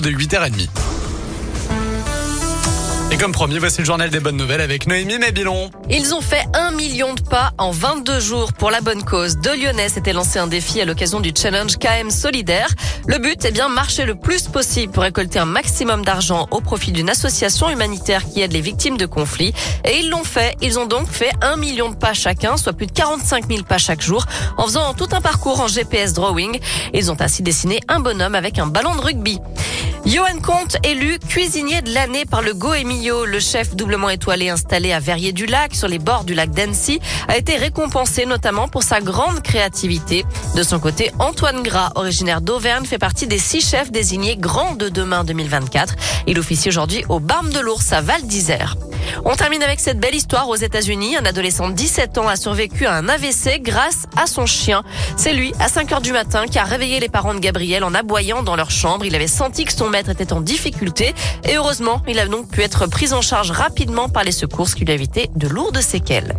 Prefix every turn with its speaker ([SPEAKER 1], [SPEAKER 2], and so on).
[SPEAKER 1] de 8h30. Et comme promis, voici le journal des bonnes nouvelles avec Noémie Mabilon.
[SPEAKER 2] Ils ont fait un million de pas en 22 jours pour la bonne cause. De Lyonnais s'était lancé un défi à l'occasion du challenge KM Solidaire. Le but est bien marcher le plus possible pour récolter un maximum d'argent au profit d'une association humanitaire qui aide les victimes de conflits. Et ils l'ont fait. Ils ont donc fait un million de pas chacun, soit plus de 45 000 pas chaque jour, en faisant tout un parcours en GPS drawing. Ils ont ainsi dessiné un bonhomme avec un ballon de rugby. Johan Comte, élu cuisinier de l'année par le Goemio, le chef doublement étoilé installé à Verrier-du-Lac, sur les bords du lac d'Annecy, a été récompensé notamment pour sa grande créativité. De son côté, Antoine Gras, originaire d'Auvergne, fait partie des six chefs désignés grands de demain 2024. Il officie aujourd'hui au Barme de l'Ours à Val d'Isère. On termine avec cette belle histoire aux États-Unis. Un adolescent de 17 ans a survécu à un AVC grâce à son chien. C'est lui, à 5 heures du matin, qui a réveillé les parents de Gabriel en aboyant dans leur chambre. Il avait senti que son maître était en difficulté et heureusement, il a donc pu être pris en charge rapidement par les secours, ce qui lui a évité de lourdes séquelles.